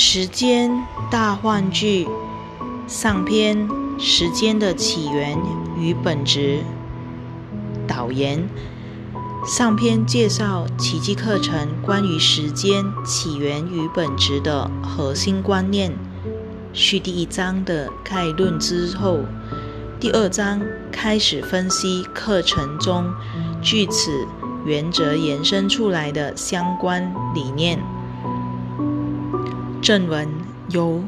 时间大换句上篇：时间的起源与本质。导言：上篇介绍奇迹课程关于时间起源与本质的核心观念。续第一章的概论之后，第二章开始分析课程中据此原则延伸出来的相关理念。正文由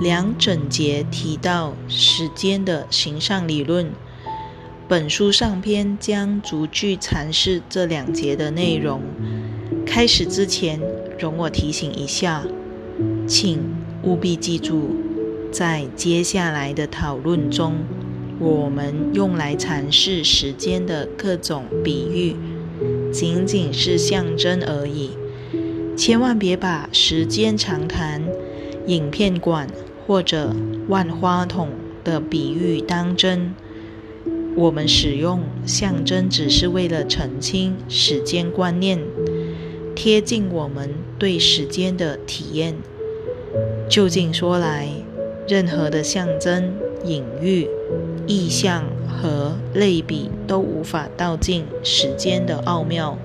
梁整节提到时间的形上理论。本书上篇将逐句阐释这两节的内容。开始之前，容我提醒一下，请务必记住，在接下来的讨论中，我们用来阐释时间的各种比喻，仅仅是象征而已。千万别把时间长谈、影片馆或者万花筒的比喻当真。我们使用象征只是为了澄清时间观念，贴近我们对时间的体验。究竟说来，任何的象征、隐喻、意象和类比都无法道尽时间的奥妙。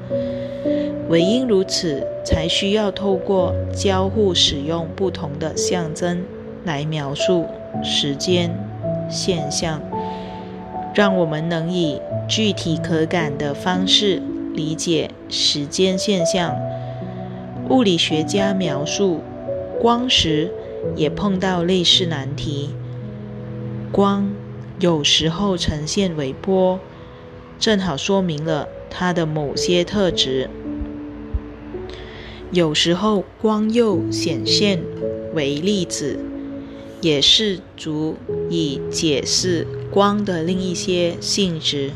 唯因如此，才需要透过交互使用不同的象征来描述时间现象，让我们能以具体可感的方式理解时间现象。物理学家描述光时，也碰到类似难题。光有时候呈现为波，正好说明了它的某些特质。有时候光又显现为粒子，也是足以解释光的另一些性质。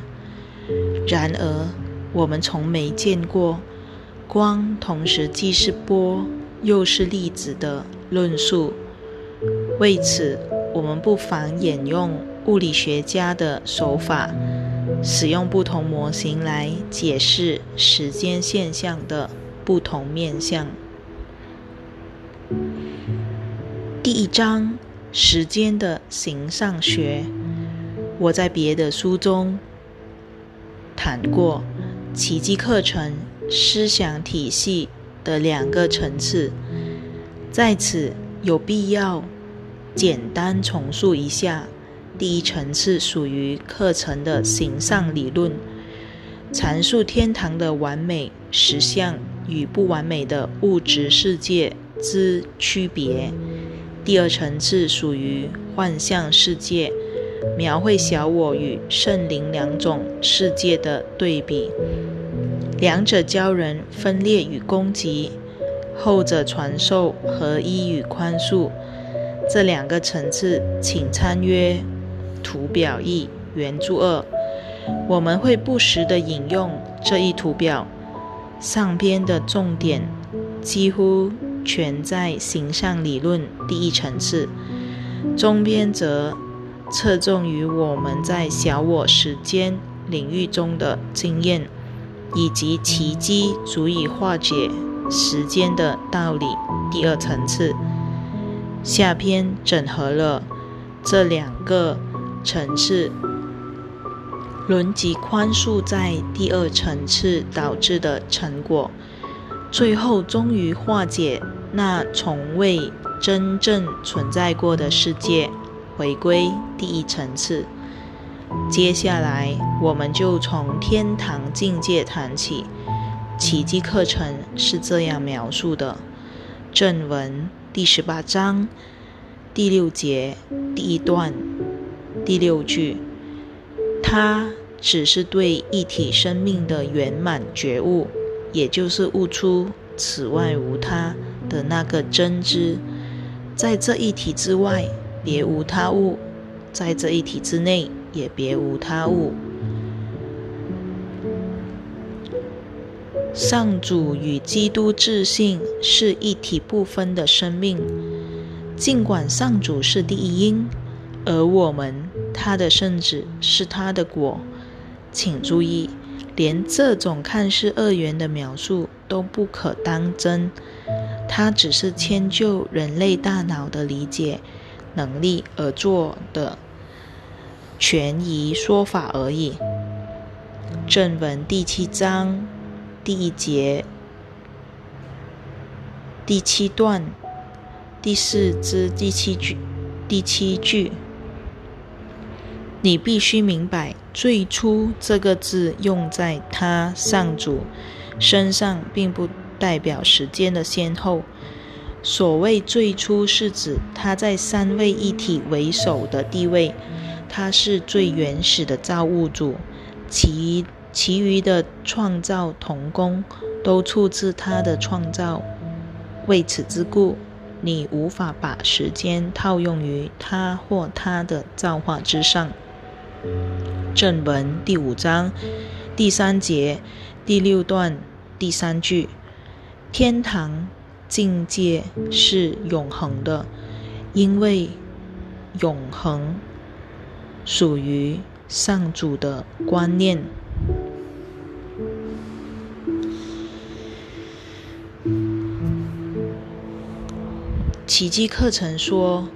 然而，我们从没见过光同时既是波又是粒子的论述。为此，我们不妨沿用物理学家的手法，使用不同模型来解释时间现象的。不同面向。第一章：时间的形上学。我在别的书中谈过奇迹课程思想体系的两个层次，在此有必要简单重述一下。第一层次属于课程的形上理论，阐述天堂的完美实相。与不完美的物质世界之区别。第二层次属于幻象世界，描绘小我与圣灵两种世界的对比，两者教人分裂与攻击，后者传授合一与宽恕。这两个层次，请参阅图表一原著二。我们会不时地引用这一图表。上篇的重点几乎全在形象理论第一层次，中篇则侧重于我们在小我时间领域中的经验，以及奇迹足以化解时间的道理第二层次。下篇整合了这两个层次。轮及宽恕在第二层次导致的成果，最后终于化解那从未真正存在过的世界，回归第一层次。接下来，我们就从天堂境界谈起。奇迹课程是这样描述的：正文第十八章第六节第一段第六句。他只是对一体生命的圆满觉悟，也就是悟出此外无他的那个真知。在这一体之外，别无他物；在这一体之内，也别无他物。上主与基督自信是一体不分的生命，尽管上主是第一因，而我们。他的圣旨是他的果，请注意，连这种看似二元的描述都不可当真。它只是迁就人类大脑的理解能力而做的权宜说法而已。正文第七章第一节第七段第四之第七句第七句，你必须明白，最初这个字用在他上主身上，并不代表时间的先后。所谓最初，是指他在三位一体为首的地位，他是最原始的造物主。其其余的创造童工都出自他的创造，为此之故，你无法把时间套用于他或他的造化之上。正文第五章第三节第六段第三句：天堂境界是永恒的，因为永恒属于上主的观念。奇迹课程说，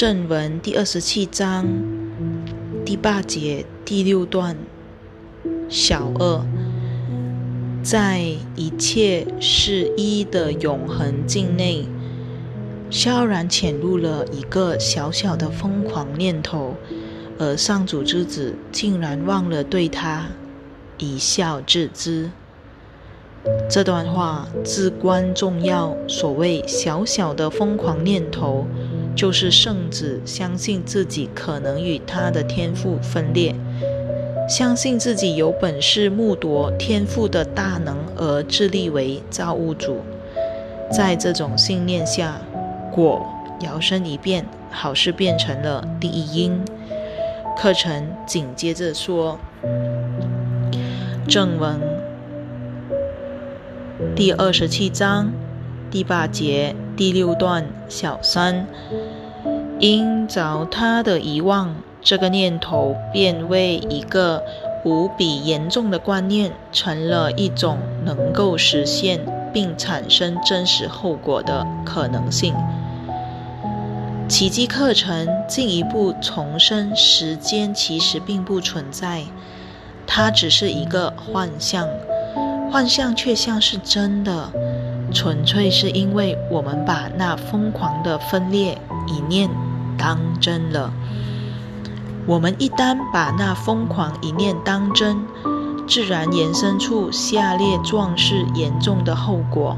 正文第二十七章第八节第六段小二，在一切是一的永恒境内，悄然潜入了一个小小的疯狂念头，而上主之子竟然忘了对他一笑置之。这段话至关重要。所谓小小的疯狂念头，就是圣子相信自己可能与他的天赋分裂，相信自己有本事目夺天赋的大能而自立为造物主。在这种信念下，果摇身一变，好事变成了第一因。课程紧接着说正文。第二十七章第八节第六段小三，因着他的遗忘，这个念头便为一个无比严重的观念，成了一种能够实现并产生真实后果的可能性。奇迹课程进一步重申，时间其实并不存在，它只是一个幻象。幻象却像是真的，纯粹是因为我们把那疯狂的分裂一念当真了。我们一旦把那疯狂一念当真，自然延伸出下列壮士严重的后果。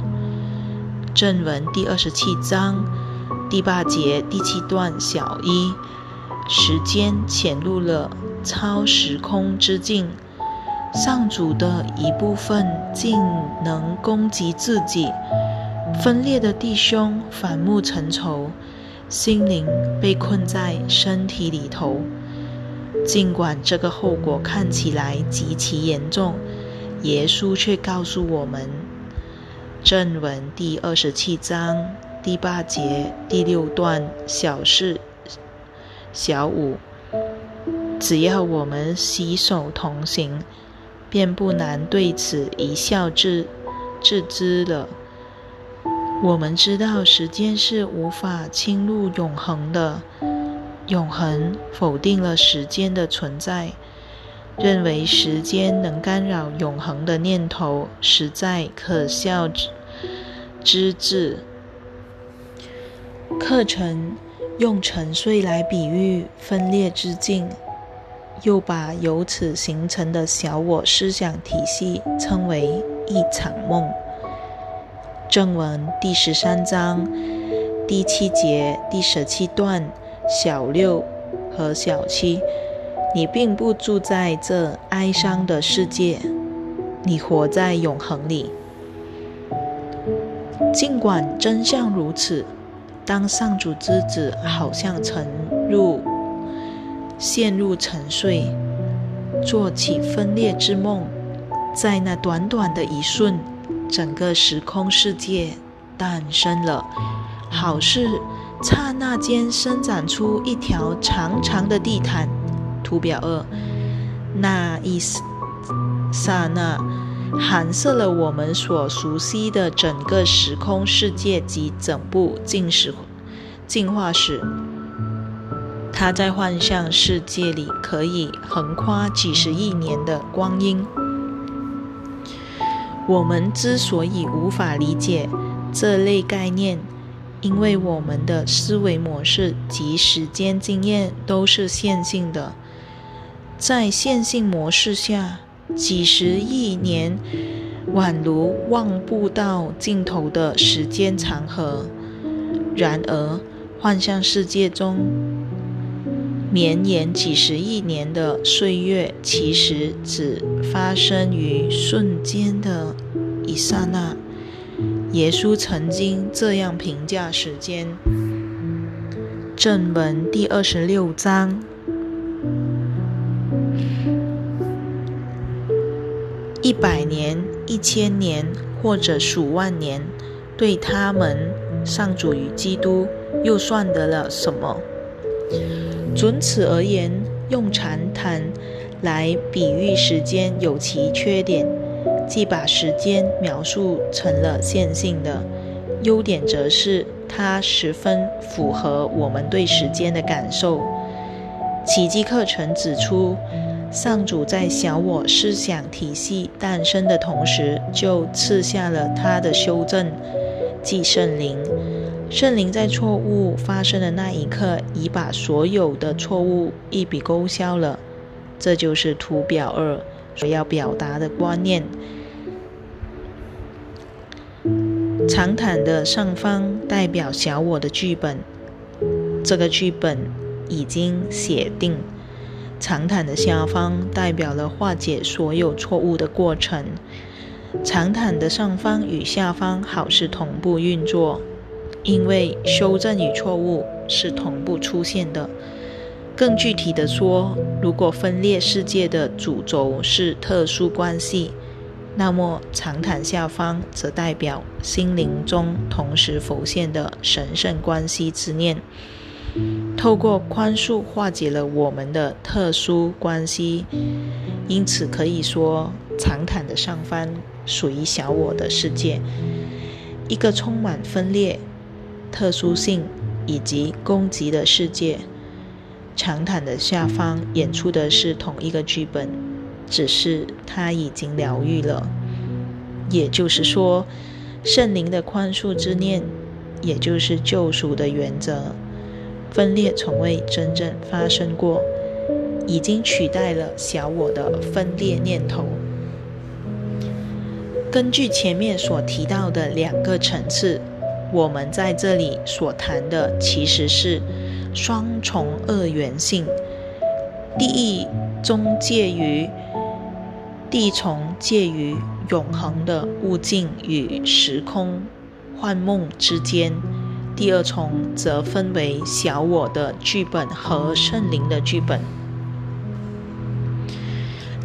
正文第二十七章第八节第七段小一，时间潜入了超时空之境。上主的一部分竟能攻击自己，分裂的弟兄反目成仇，心灵被困在身体里头。尽管这个后果看起来极其严重，耶稣却告诉我们：正文第二十七章第八节第六段小事小五，只要我们携手同行。便不难对此一笑置置之了。我们知道时间是无法侵入永恒的，永恒否定了时间的存在，认为时间能干扰永恒的念头，实在可笑之之至。课程用沉睡来比喻分裂之境。又把由此形成的小我思想体系称为一场梦。正文第十三章第七节第十七段小六和小七，你并不住在这哀伤的世界，你活在永恒里。尽管真相如此，当上主之子好像沉入。陷入沉睡，做起分裂之梦，在那短短的一瞬，整个时空世界诞生了。好事刹那间伸展出一条长长的地毯。图表二，那一刹那，含摄了我们所熟悉的整个时空世界及整部进史进化史。它在幻象世界里可以横跨几十亿年的光阴。我们之所以无法理解这类概念，因为我们的思维模式及时间经验都是线性的。在线性模式下，几十亿年宛如望不到尽头的时间长河。然而，幻象世界中，绵延几十亿年的岁月，其实只发生于瞬间的一刹那。耶稣曾经这样评价时间：正文第二十六章，一百年、一千年或者数万年，对他们上主与基督又算得了什么？准此而言，用长谈来比喻时间有其缺点，即把时间描述成了线性的；优点则是它十分符合我们对时间的感受。奇迹课程指出，上主在小我思想体系诞生的同时，就赐下了他的修正，即圣灵。圣灵在错误发生的那一刻，已把所有的错误一笔勾销了。这就是图表二所要表达的观念。长毯的上方代表小我的剧本，这个剧本已经写定；长毯的下方代表了化解所有错误的过程。长毯的上方与下方好似同步运作。因为修正与错误是同步出现的。更具体的说，如果分裂世界的主轴是特殊关系，那么长毯下方则代表心灵中同时浮现的神圣关系之念。透过宽恕化解了我们的特殊关系，因此可以说，长毯的上方属于小我的世界，一个充满分裂。特殊性以及攻击的世界，长毯的下方演出的是同一个剧本，只是他已经疗愈了。也就是说，圣灵的宽恕之念，也就是救赎的原则，分裂从未真正发生过，已经取代了小我的分裂念头。根据前面所提到的两个层次。我们在这里所谈的其实是双重二元性，第一中介于地重介于永恒的物境与时空幻梦之间，第二重则分为小我的剧本和圣灵的剧本。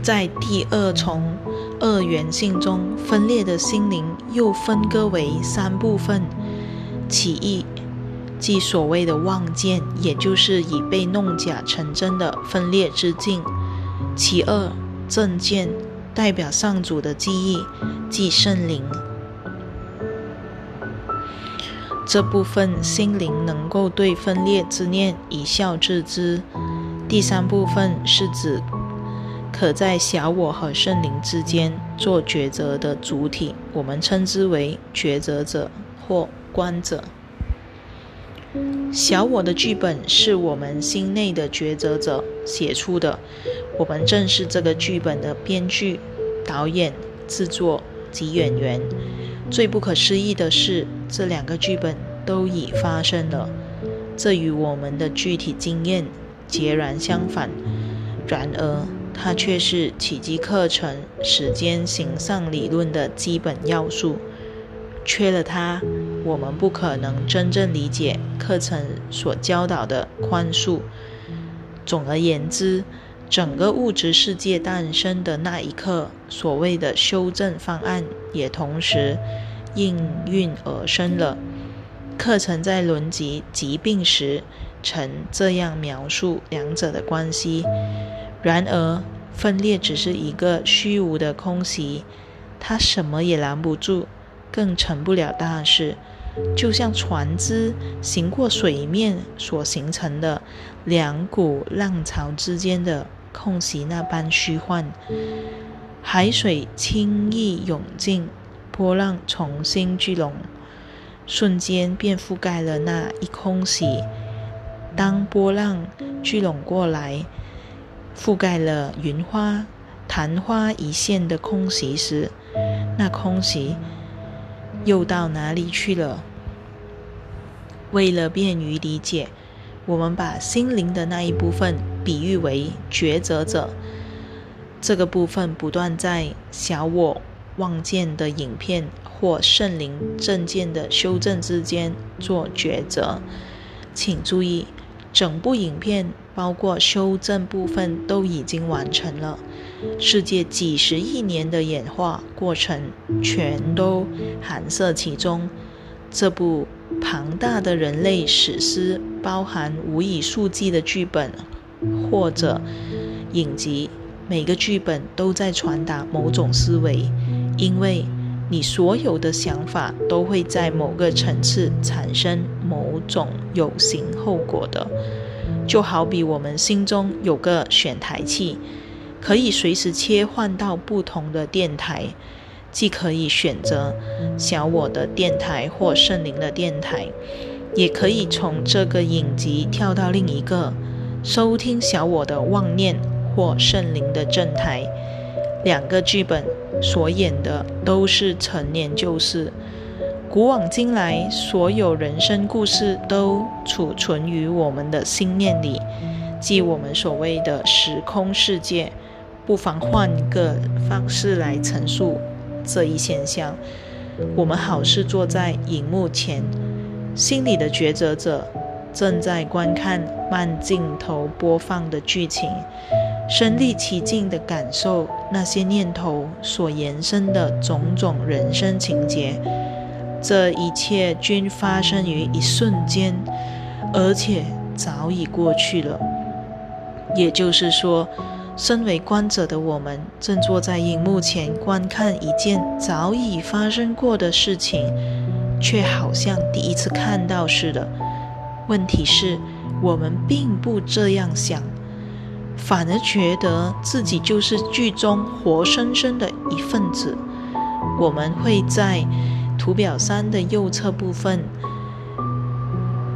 在第二重二元性中，分裂的心灵又分割为三部分。其一，即所谓的望见，也就是已被弄假成真的分裂之境；其二，正见，代表上主的记忆，即圣灵。这部分心灵能够对分裂之念一笑置之。第三部分是指可在小我和圣灵之间做抉择的主体，我们称之为抉择者或。观者，小我的剧本是我们心内的抉择者写出的，我们正是这个剧本的编剧、导演、制作及演员。最不可思议的是，这两个剧本都已发生了，这与我们的具体经验截然相反。然而，它却是奇迹课程时间形上理论的基本要素。缺了它，我们不可能真正理解课程所教导的宽恕。总而言之，整个物质世界诞生的那一刻，所谓的修正方案也同时应运而生了。课程在轮及疾病时曾这样描述两者的关系：然而，分裂只是一个虚无的空袭。它什么也拦不住，更成不了大事。就像船只行过水面所形成的两股浪潮之间的空隙那般虚幻。海水轻易涌进，波浪重新聚拢，瞬间便覆盖了那一空隙。当波浪聚拢过来，覆盖了云花、昙花一现的空隙时，那空隙又到哪里去了？为了便于理解，我们把心灵的那一部分比喻为抉择者。这个部分不断在小我望见的影片或圣灵正见的修正之间做抉择。请注意。整部影片包括修正部分都已经完成了，世界几十亿年的演化过程全都含摄其中。这部庞大的人类史诗包含无以数计的剧本或者影集，每个剧本都在传达某种思维，因为你所有的想法都会在某个层次产生。某种有形后果的，就好比我们心中有个选台器，可以随时切换到不同的电台，既可以选择小我的电台或圣灵的电台，也可以从这个影集跳到另一个，收听小我的妄念或圣灵的正台。两个剧本所演的都是陈年旧事。古往今来，所有人生故事都储存于我们的心念里，即我们所谓的时空世界。不妨换个方式来陈述这一现象：我们好似坐在荧幕前，心里的抉择者正在观看慢镜头播放的剧情，身临其境地感受那些念头所延伸的种种人生情节。这一切均发生于一瞬间，而且早已过去了。也就是说，身为观者的我们，正坐在荧幕前观看一件早已发生过的事情，却好像第一次看到似的。问题是，我们并不这样想，反而觉得自己就是剧中活生生的一份子。我们会在。图表三的右侧部分，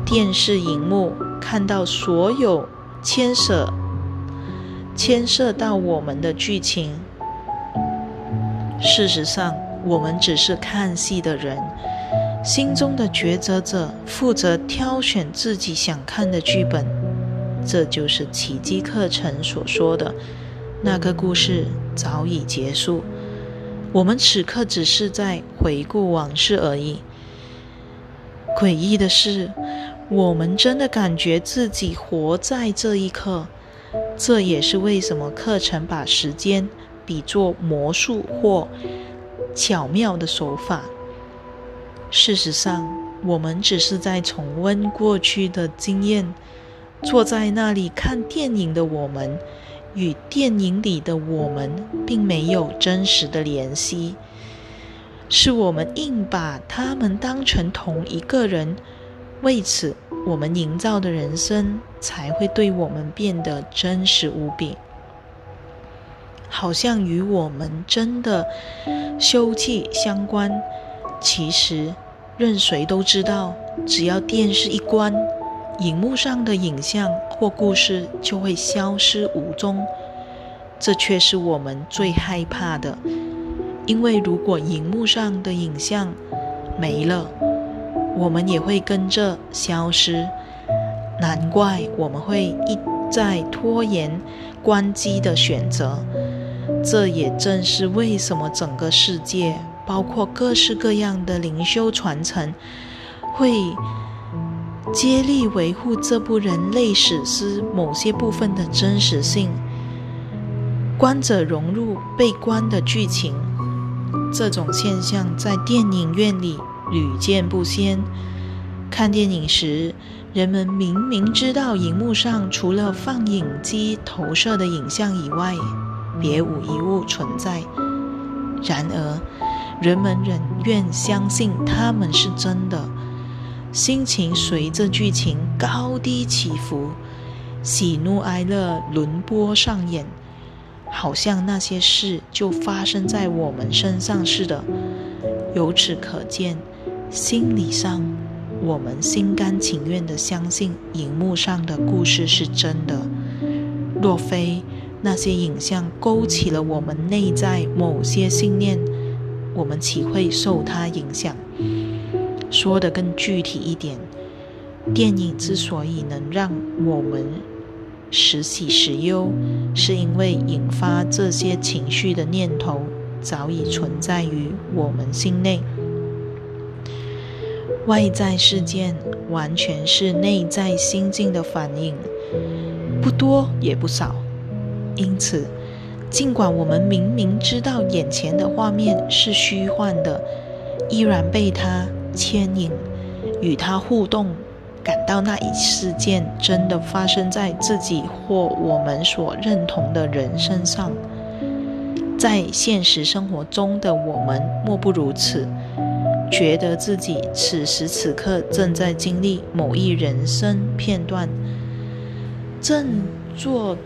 电视荧幕看到所有牵涉牵涉到我们的剧情。事实上，我们只是看戏的人，心中的抉择者负责挑选自己想看的剧本。这就是奇迹课程所说的那个故事早已结束。我们此刻只是在回顾往事而已。诡异的是，我们真的感觉自己活在这一刻。这也是为什么课程把时间比作魔术或巧妙的手法。事实上，我们只是在重温过去的经验。坐在那里看电影的我们。与电影里的我们并没有真实的联系，是我们硬把他们当成同一个人，为此我们营造的人生才会对我们变得真实无比，好像与我们真的休憩相关。其实，任谁都知道，只要电视一关。荧幕上的影像或故事就会消失无踪，这却是我们最害怕的。因为如果荧幕上的影像没了，我们也会跟着消失。难怪我们会一再拖延关机的选择。这也正是为什么整个世界，包括各式各样的灵修传承，会。接力维护这部人类史诗某些部分的真实性，观者融入被观的剧情，这种现象在电影院里屡见不鲜。看电影时，人们明明知道荧幕上除了放映机投射的影像以外，别无一物存在，然而，人们仍愿相信他们是真的。心情随着剧情高低起伏，喜怒哀乐轮播上演，好像那些事就发生在我们身上似的。由此可见，心理上我们心甘情愿地相信荧幕上的故事是真的。若非那些影像勾起了我们内在某些信念，我们岂会受它影响？说得更具体一点，电影之所以能让我们时喜时忧，是因为引发这些情绪的念头早已存在于我们心内。外在事件完全是内在心境的反应，不多也不少。因此，尽管我们明明知道眼前的画面是虚幻的，依然被它。牵引，与它互动，感到那一事件真的发生在自己或我们所认同的人身上。在现实生活中的我们莫不如此，觉得自己此时此刻正在经历某一人生片段，正做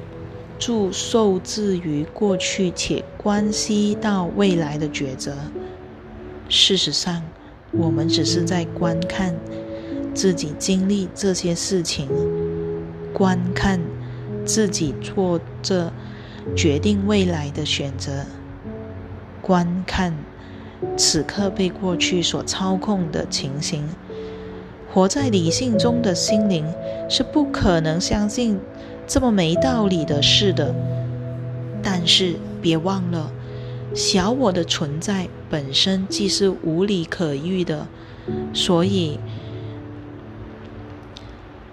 住受制于过去且关系到未来的抉择。事实上。我们只是在观看自己经历这些事情，观看自己做着决定未来的选择，观看此刻被过去所操控的情形。活在理性中的心灵是不可能相信这么没道理的事的。但是别忘了。小我的存在本身既是无理可喻的，所以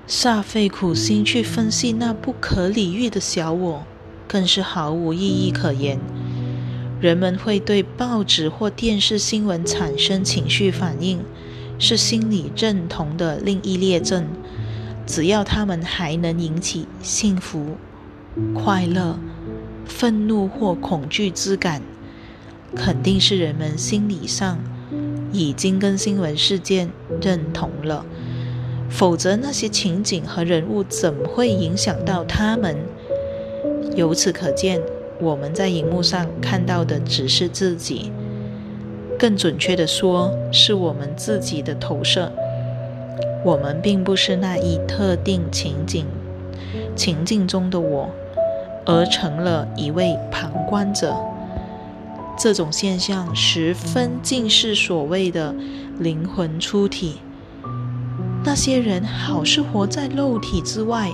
煞费苦心去分析那不可理喻的小我，更是毫无意义可言。人们会对报纸或电视新闻产生情绪反应，是心理认同的另一列证。只要他们还能引起幸福、快乐、愤怒或恐惧之感。肯定是人们心理上已经跟新闻事件认同了，否则那些情景和人物怎么会影响到他们？由此可见，我们在荧幕上看到的只是自己，更准确的说，是我们自己的投射。我们并不是那一特定情景情境中的我，而成了一位旁观者。这种现象十分近似所谓的灵魂出体。那些人好似活在肉体之外，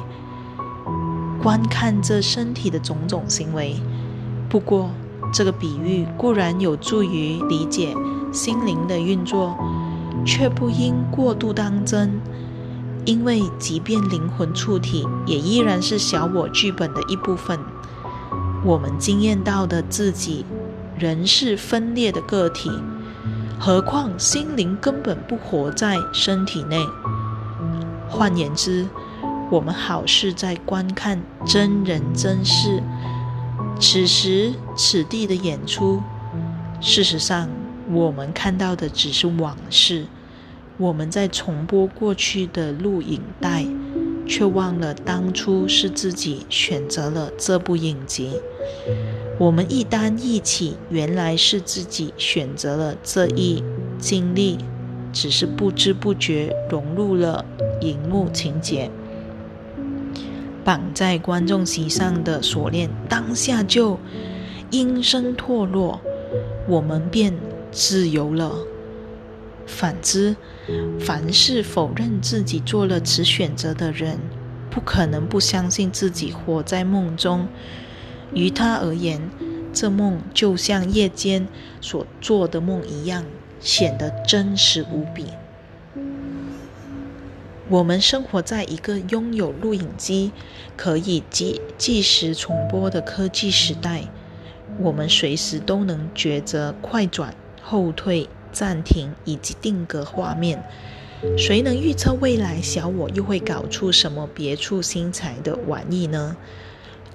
观看着身体的种种行为。不过，这个比喻固然有助于理解心灵的运作，却不应过度当真，因为即便灵魂触体，也依然是小我剧本的一部分。我们经验到的自己。仍是分裂的个体，何况心灵根本不活在身体内。换言之，我们好似在观看真人真事，此时此地的演出。事实上，我们看到的只是往事，我们在重播过去的录影带，却忘了当初是自己选择了这部影集。我们一单一起，原来是自己选择了这一经历，只是不知不觉融入了荧幕情节。绑在观众席上的锁链，当下就应声脱落，我们便自由了。反之，凡是否认自己做了此选择的人，不可能不相信自己活在梦中。于他而言，这梦就像夜间所做的梦一样，显得真实无比。我们生活在一个拥有录影机可以即即时重播的科技时代，我们随时都能抉择快转、后退、暂停以及定格画面。谁能预测未来小我又会搞出什么别出心裁的玩意呢？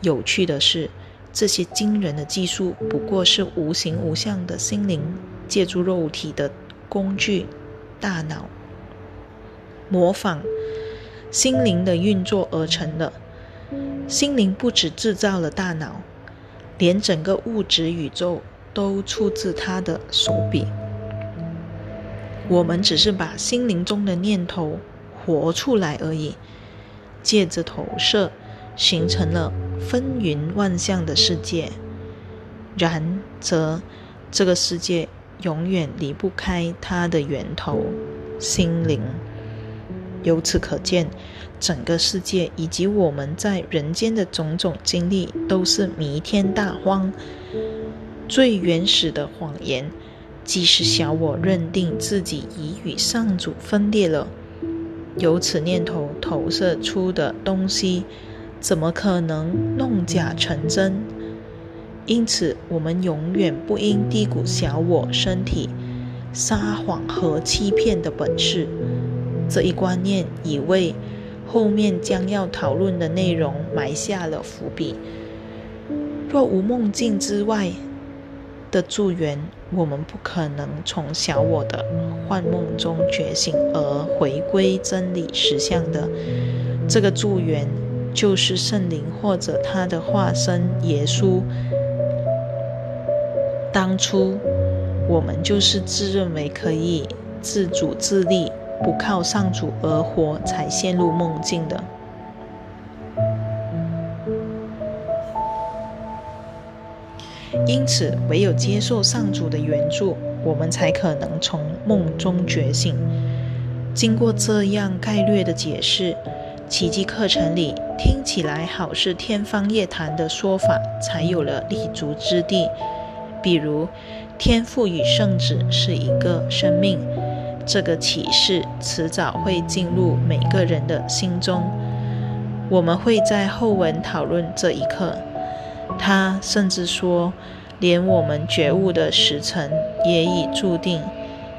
有趣的是。这些惊人的技术不过是无形无相的心灵借助肉体的工具——大脑，模仿心灵的运作而成的。心灵不只制造了大脑，连整个物质宇宙都出自他的手笔。我们只是把心灵中的念头活出来而已，借着投射，形成了。风云万象的世界，然则这个世界永远离不开它的源头——心灵。由此可见，整个世界以及我们在人间的种种经历，都是弥天大荒。最原始的谎言，即使小我认定自己已与上主分裂了，由此念头投射出的东西。怎么可能弄假成真？因此，我们永远不应低估小我身体撒谎和欺骗的本事。这一观念已为后面将要讨论的内容埋下了伏笔。若无梦境之外的助缘，我们不可能从小我的幻梦中觉醒而回归真理实相的这个助缘。就是圣灵或者他的化身耶稣。当初我们就是自认为可以自主自立，不靠上主而活，才陷入梦境的。因此，唯有接受上主的援助，我们才可能从梦中觉醒。经过这样概略的解释。奇迹课程里听起来好似天方夜谭的说法，才有了立足之地。比如，天赋与圣子是一个生命，这个启示迟早会进入每个人的心中。我们会在后文讨论这一刻。他甚至说，连我们觉悟的时辰也已注定。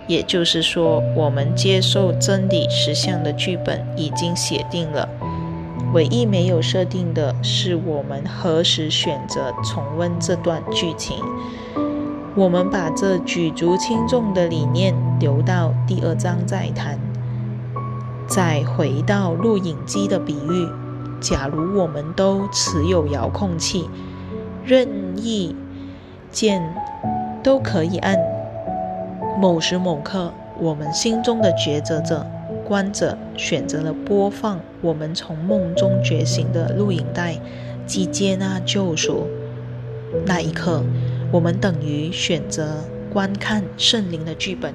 也就是说，我们接受真理实相的剧本已经写定了，唯一没有设定的是我们何时选择重温这段剧情。我们把这举足轻重的理念留到第二章再谈。再回到录影机的比喻，假如我们都持有遥控器，任意键都可以按。某时某刻，我们心中的抉择者、观者选择了播放我们从梦中觉醒的录影带，即接纳救赎。那一刻，我们等于选择观看圣灵的剧本，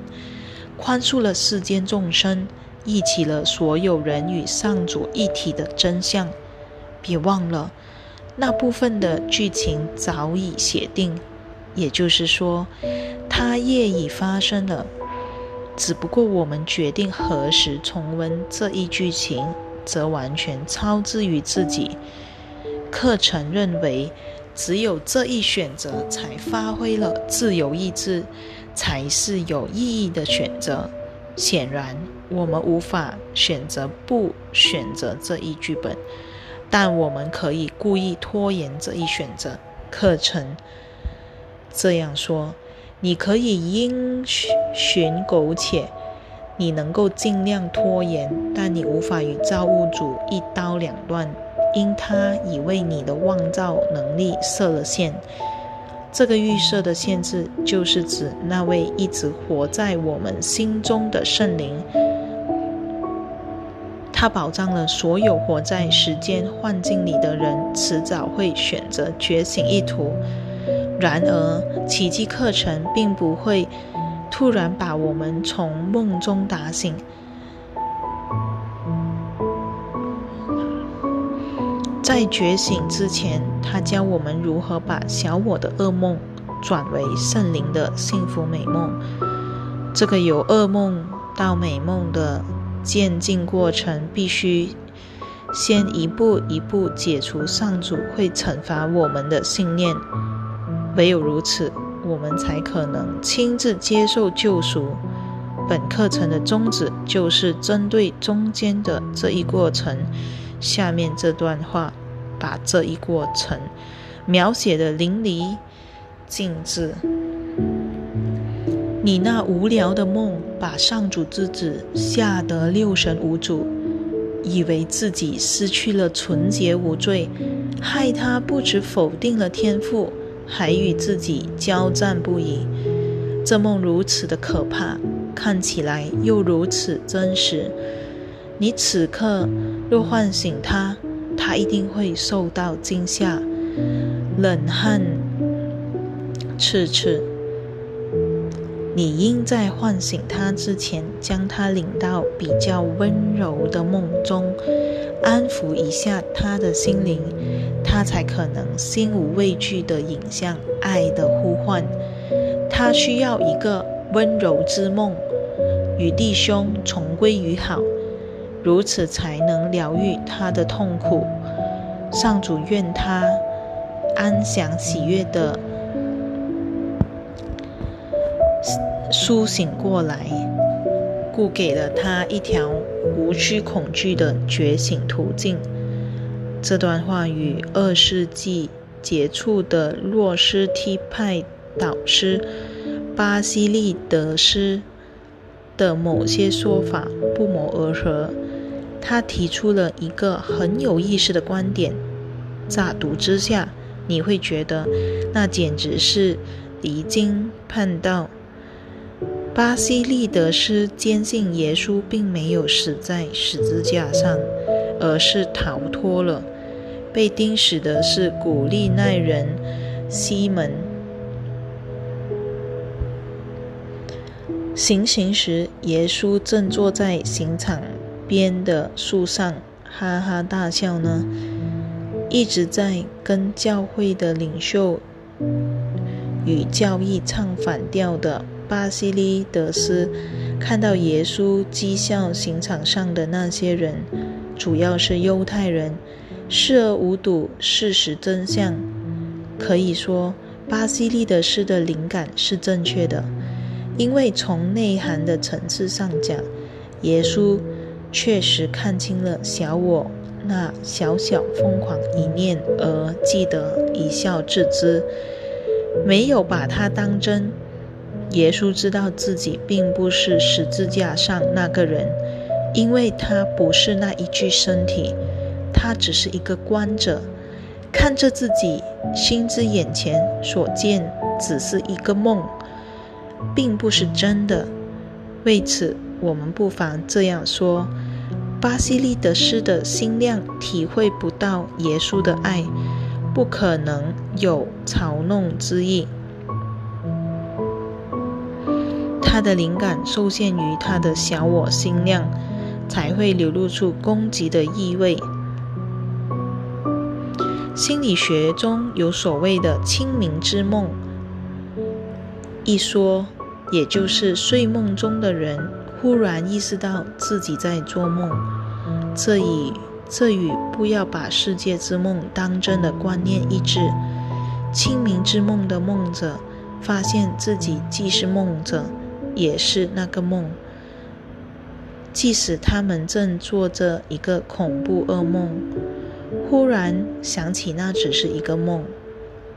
宽恕了世间众生，忆起了所有人与上主一体的真相。别忘了，那部分的剧情早已写定。也就是说，它业已发生了，只不过我们决定何时重温这一剧情，则完全超之于自己。课程认为，只有这一选择才发挥了自由意志，才是有意义的选择。显然，我们无法选择不选择这一剧本，但我们可以故意拖延这一选择。课程。这样说，你可以因循苟且，你能够尽量拖延，但你无法与造物主一刀两断，因他已为你的妄造能力设了限。这个预设的限制，就是指那位一直活在我们心中的圣灵，他保障了所有活在时间幻境里的人，迟早会选择觉醒一途。然而，奇迹课程并不会突然把我们从梦中打醒。在觉醒之前，他教我们如何把小我的噩梦转为圣灵的幸福美梦。这个由噩梦到美梦的渐进过程，必须先一步一步解除上主会惩罚我们的信念。唯有如此，我们才可能亲自接受救赎。本课程的宗旨就是针对中间的这一过程。下面这段话把这一过程描写的淋漓尽致。你那无聊的梦，把上主之子吓得六神无主，以为自己失去了纯洁无罪，害他不止否定了天赋，还与自己交战不已。这梦如此的可怕，看起来又如此真实。你此刻若唤醒他，他一定会受到惊吓，冷汗赤赤。你应在唤醒他之前，将他领到比较温柔的梦中，安抚一下他的心灵，他才可能心无畏惧地引向爱的呼唤。他需要一个温柔之梦，与弟兄重归于好。如此才能疗愈他的痛苦。上主愿他安详喜悦的苏醒过来，故给了他一条无需恐惧的觉醒途径。这段话与二世纪杰出的洛斯梯派导师巴西利德斯的某些说法不谋而合。他提出了一个很有意思的观点，乍读之下，你会觉得那简直是离经叛道。巴西利德斯坚信耶稣并没有死在十字架上，而是逃脱了。被钉死的是古利奈人西门。行刑时，耶稣正坐在刑场。边的树上哈哈大笑呢，一直在跟教会的领袖与教义唱反调的巴西利德斯，看到耶稣讥笑刑场上的那些人，主要是犹太人，视而无睹事实真相。可以说，巴西利德斯的灵感是正确的，因为从内涵的层次上讲，耶稣。确实看清了小我那小小疯狂一念，而记得一笑置之，没有把它当真。耶稣知道自己并不是十字架上那个人，因为他不是那一具身体，他只是一个观者，看着自己心之眼前所见只是一个梦，并不是真的。为此。我们不妨这样说：巴西利德斯的心量体会不到耶稣的爱，不可能有嘲弄之意。他的灵感受限于他的小我心量，才会流露出攻击的意味。心理学中有所谓的“清明之梦”一说，也就是睡梦中的人。忽然意识到自己在做梦，这与这与不要把世界之梦当真的观念一致。清明之梦的梦者发现自己既是梦者，也是那个梦。即使他们正做着一个恐怖噩梦，忽然想起那只是一个梦，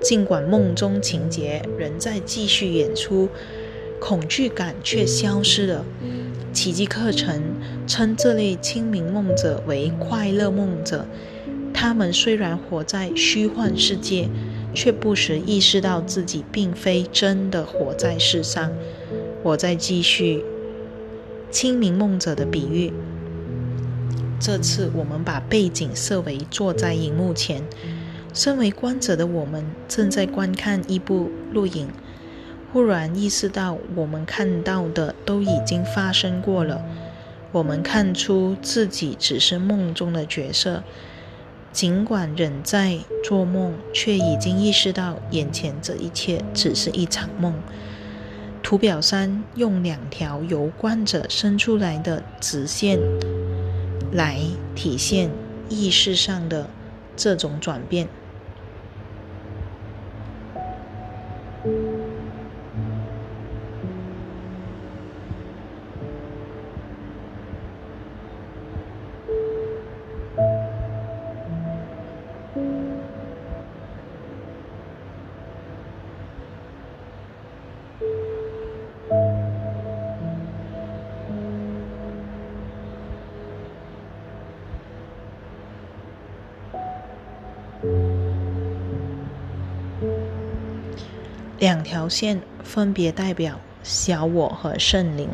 尽管梦中情节仍在继续演出，恐惧感却消失了。奇迹课程称这类清明梦者为快乐梦者。他们虽然活在虚幻世界，却不时意识到自己并非真的活在世上。我在继续清明梦者的比喻。这次我们把背景设为坐在荧幕前，身为观者的我们正在观看一部录影。忽然意识到，我们看到的都已经发生过了。我们看出自己只是梦中的角色，尽管仍在做梦，却已经意识到眼前这一切只是一场梦。图表三用两条由观者伸出来的直线来体现意识上的这种转变。两条线分别代表小我和圣灵。